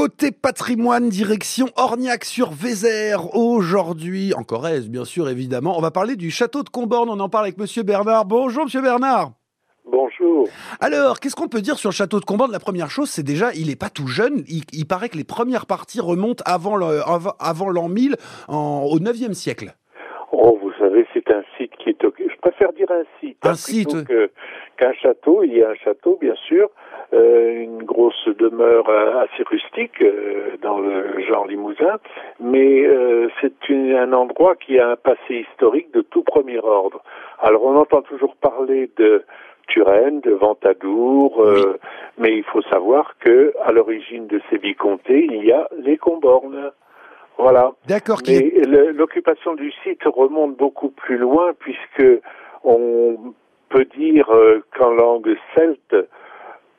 Côté patrimoine, direction Orniac-sur-Vézère. Aujourd'hui, en Corrèze, bien sûr, évidemment, on va parler du château de Comborne. On en parle avec Monsieur Bernard. Bonjour, Monsieur Bernard. Bonjour. Alors, qu'est-ce qu'on peut dire sur le château de Comborne? La première chose, c'est déjà, il n'est pas tout jeune. Il, paraît que les premières parties remontent avant l'an 1000, au 9e siècle. Oh, vous savez, c'est un site qui est... Je préfère dire un site. Un hein, site, qu'un château. Il y a un château, bien sûr, une grosse demeure euh, assez rustique euh, dans le genre limousin, mais c'est un endroit qui a un passé historique de tout premier ordre. Alors on entend toujours parler de Turenne, de Ventadour, mais il faut savoir que à l'origine de ces vicomtés, il y a les Combornes. Voilà. D'accord. Mais l'occupation du site remonte beaucoup plus loin puisque on peut dire qu'en langue celte,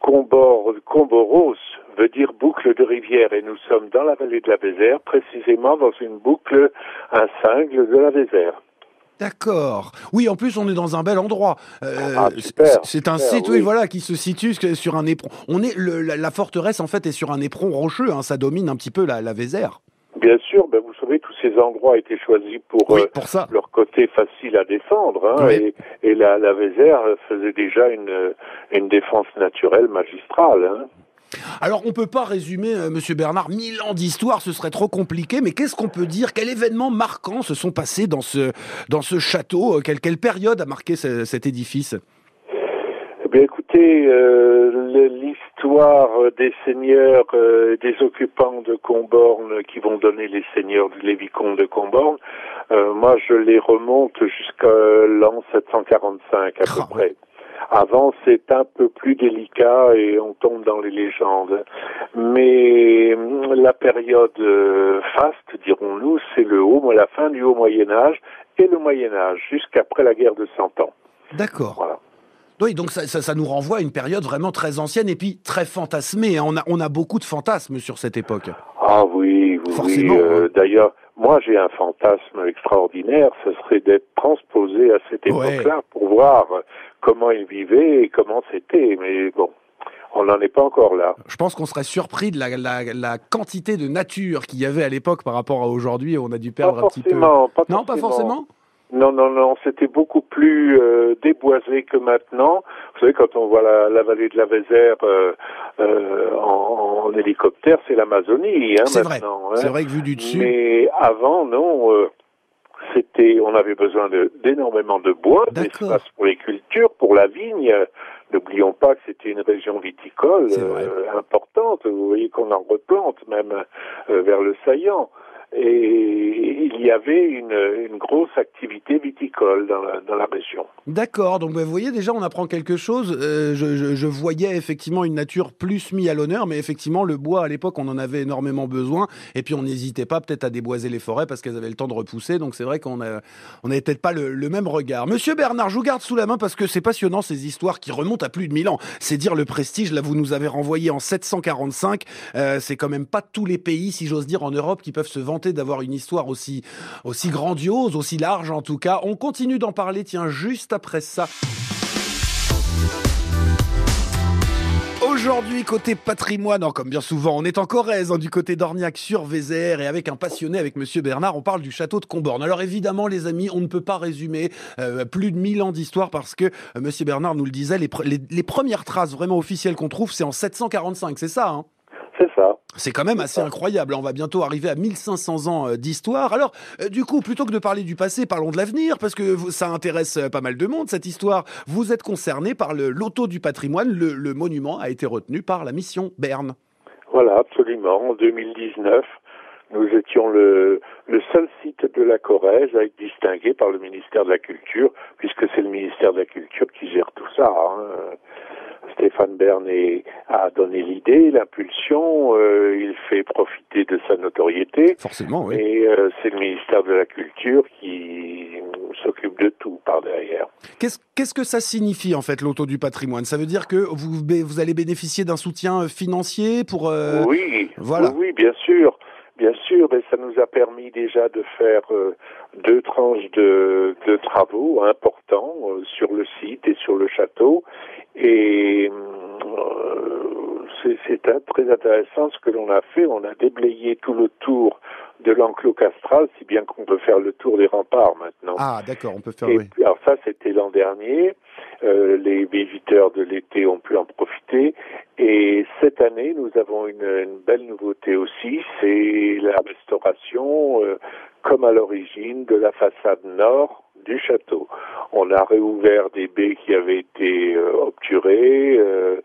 Combor, Comboros veut dire boucle de rivière et nous sommes dans la vallée de la Vézère, précisément dans une boucle, un cingle de la Vézère. D'accord. Oui, en plus, on est dans un bel endroit. Euh, ah, c'est un site, oui. voilà, qui se situe sur un éperon. On est la, forteresse en fait est sur un éperon rocheux. Hein, ça domine un petit peu la, la Vézère. Bien sûr, ben vous savez, tous ces endroits étaient choisis pour, euh, pour leur côté facile à défendre. Hein, et, et, la, la Vézère faisait déjà une, une défense naturelle magistrale. Hein. Alors, on peut pas résumer, euh, Monsieur Bernard, mille ans d'histoire, ce serait trop compliqué. Mais qu'est-ce qu'on peut dire? Quels événements marquants se sont passés dans ce dans ce château euh, quelle, quelle période a marqué cet édifice? Bien, écoutez, euh, l'histoire des seigneurs, euh, des occupants de Comborne qui vont donner les seigneurs, les vicomtes de Comborne, euh, moi je les remonte jusqu'à l'an 745 à peu près. Avant, c'est un peu plus délicat et on tombe dans les légendes. Mais la période faste, dirons-nous, c'est le haut, la fin du haut Moyen Âge et le Moyen Âge, jusqu'après la guerre de Cent Ans. D'accord. Voilà. Oui, donc ça, ça, nous renvoie à une période vraiment très ancienne et puis très fantasmée. On a, on a beaucoup de fantasmes sur cette époque. Ah oui, oui. Forcément. Euh, hein. D'ailleurs, moi j'ai un fantasme extraordinaire, ce serait d'être transposé à cette époque-là pour voir comment ils vivaient et comment c'était. Mais bon, on n'en est pas encore là. Je pense qu'on serait surpris de la, la, la quantité de nature qu'il y avait à l'époque par rapport à aujourd'hui. On a dû perdre un petit peu. Pas non, pas forcément? Non, non, non, c'était beaucoup plus euh, déboisé que maintenant. Vous savez, quand on voit la, la vallée de la Vézère euh, euh, en, en, hélicoptère, c'est l'Amazonie. Hein, c'est vrai. Hein. C'est vrai que vu du dessus. Mais avant, non. C'était, on avait besoin d'énormément de, bois, d'espace pour les cultures, pour la vigne. N'oublions pas que c'était une région viticole importante. Vous voyez qu'on en replante même vers le Saillant et il y avait une, grosse activité viticole dans la, région. D'accord, donc bah, vous voyez déjà on apprend quelque chose. Euh, je, voyais effectivement une nature plus mise à l'honneur, mais effectivement le bois à l'époque on en avait énormément besoin, et puis on n'hésitait pas peut-être à déboiser les forêts parce qu'elles avaient le temps de repousser, donc c'est vrai qu'on a, on n'avait peut-être pas le, le, même regard. Monsieur Bernard, je vous garde sous la main parce que c'est passionnant ces histoires qui remontent à plus de 1000 ans. C'est dire le prestige, là vous nous avez renvoyé en 745, euh, c'est quand même pas tous les pays, si j'ose dire, en Europe qui peuvent se vanter d'avoir une histoire aussi, aussi grandiose, aussi large en tout cas. On continue d'en parler, tiens, juste après ça. Aujourd'hui, côté patrimoine, comme bien souvent, on est en Corrèze, hein, du côté d'Orniac sur Vézère, et avec un passionné, avec Monsieur Bernard, on parle du château de Comborne. Alors évidemment, les amis, on ne peut pas résumer euh, plus de 1000 ans d'histoire parce que euh, Monsieur Bernard nous le disait, les, les premières traces vraiment officielles qu'on trouve, c'est en 745, c'est ça hein? C'est ça. C'est quand même assez incroyable. On va bientôt arriver à 1500 ans euh, d'histoire. Alors, euh, du coup, plutôt que de parler du passé, parlons de l'avenir, parce que ça intéresse euh, pas mal de monde, cette histoire. Vous êtes concerné par le loto du patrimoine. Le, monument a été retenu par la mission Berne. Voilà, absolument. En 2019, nous étions le, seul site de la Corrèze à être distingué par le ministère de la Culture, puisque c'est le ministère de la Culture qui gère tout ça. Hein. Stéphane Bernet a donné l'idée, l'impulsion, euh, il fait profiter de sa notoriété. Forcément, oui. Et euh, c'est le ministère de la Culture qui s'occupe de tout par derrière. Qu'est-ce que ça signifie en fait l'auto du patrimoine? Ça veut dire que vous, vous allez bénéficier d'un soutien financier pour... Euh, oui, voilà. oui, bien sûr. Bien sûr, mais ça nous a permis déjà de faire deux tranches de, de travaux importants sur le site et sur le château. Et euh, c'est très intéressant ce que l'on a fait. On a déblayé tout le tour de l'enclos castral, si bien qu'on peut faire le tour des remparts maintenant. Ah, d'accord, on peut faire. Et oui. puis, alors ça, c'était l'an dernier. Euh, les visiteurs de l'été ont pu en profiter. Et cette année, nous avons une, une belle nouveauté aussi. C'est la restauration, euh, comme à l'origine, de la façade nord du château. On a réouvert des baies qui avaient été euh, obturées, euh,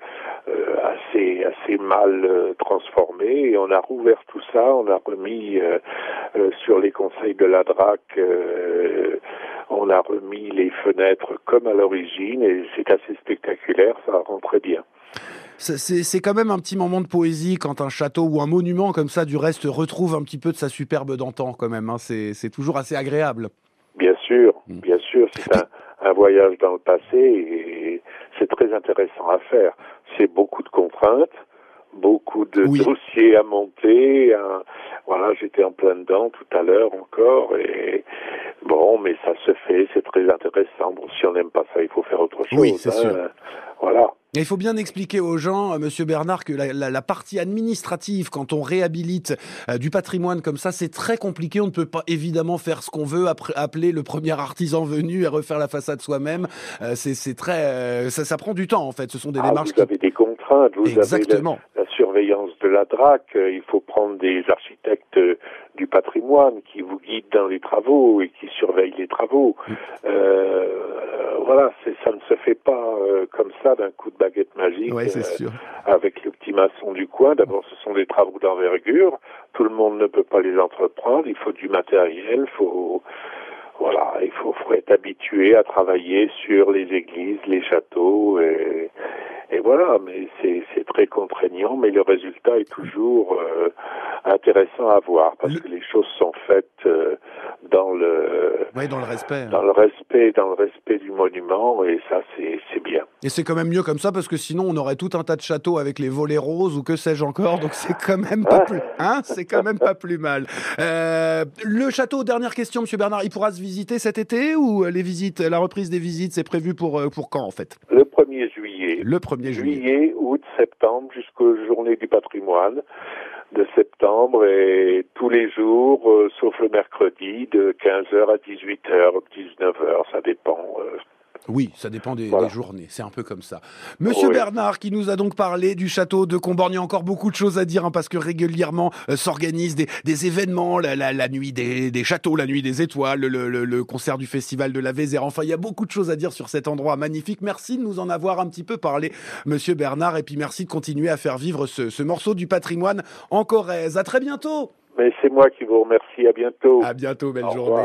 euh, assez assez mal transformées, et on a rouvert tout ça. On a remis sur les conseils de la DRAC, on a remis les fenêtres comme à l'origine, et c'est assez spectaculaire. Ça rend très bien. C'est quand même un petit moment de poésie quand un château ou un monument comme ça, du reste, retrouve un petit peu de sa superbe d'antan quand même. Hein. C'est toujours assez agréable. Bien sûr, bien sûr, c'est un, un, voyage dans le passé et c'est très intéressant à faire. C'est beaucoup de contraintes, beaucoup de oui. dossiers à monter. Voilà, j'étais en plein dedans tout à l'heure encore et mais ça se fait, c'est très intéressant. Bon, si on n'aime pas ça, il faut faire autre chose. Oui, c'est hein. sûr. Voilà. Il faut bien expliquer aux gens, euh, Monsieur Bernard, que la, la, la partie administrative, quand on réhabilite euh, du patrimoine comme ça, c'est très compliqué. On ne peut pas évidemment faire ce qu'on veut, appeler le premier artisan venu et refaire la façade soi-même. Euh, c'est très, euh, ça, ça prend du temps en fait. Ce sont des ah, démarches. Vous qui... avez des contraintes. Vous Exactement. avez surveillance de la DRAC. Il faut prendre des architectes du patrimoine qui vous guident dans les travaux et qui surveillent les travaux. Mm. voilà, ça ne se fait pas comme ça d'un coup de baguette magique ouais, euh, avec le petit maçon du coin. D'abord, ce sont des travaux d'envergure. Tout le monde ne peut pas les entreprendre. Il faut du matériel. Faut voilà, il faut, faut être habitué à travailler sur les églises, les châteaux et, et voilà. Mais c'est très contraignant, mais le résultat est toujours euh, intéressant à voir parce que les choses sont faites euh, dans le ouais, dans le respect dans le respect dans le respect du monument et ça c'est c'est bien. Et c'est quand même mieux comme ça parce que sinon on aurait tout un tas de châteaux avec les volets roses ou que sais-je encore donc c'est quand même pas plus hein c'est quand même pas plus mal. Euh, le château dernière question monsieur Bernard il pourra se visiter cet été ou les visites la reprise des visites c'est prévu pour pour quand en fait? Le 1er juillet le 1er juillet juillet août septembre jusqu'aux journées du patrimoine de septembre et tous les jours, euh, sauf le mercredi, de 15h à 18h, 19h, ça dépend. Euh, oui, ça dépend des, voilà. des journées, c'est un peu comme ça. Monsieur oui. Bernard, qui nous a donc parlé du château de Comborgne, il y a encore beaucoup de choses à dire, hein, parce que régulièrement euh, s'organisent des, des, événements, la, la, la nuit des, des, châteaux, la nuit des étoiles, le, le, le, concert du festival de la Vézère, enfin il y a beaucoup de choses à dire sur cet endroit magnifique. Merci de nous en avoir un petit peu parlé, Monsieur Bernard, et puis merci de continuer à faire vivre ce, ce morceau du patrimoine en Corrèze. À très bientôt mais c'est moi qui vous remercie. À bientôt. À bientôt. Belle Au journée. Revoir.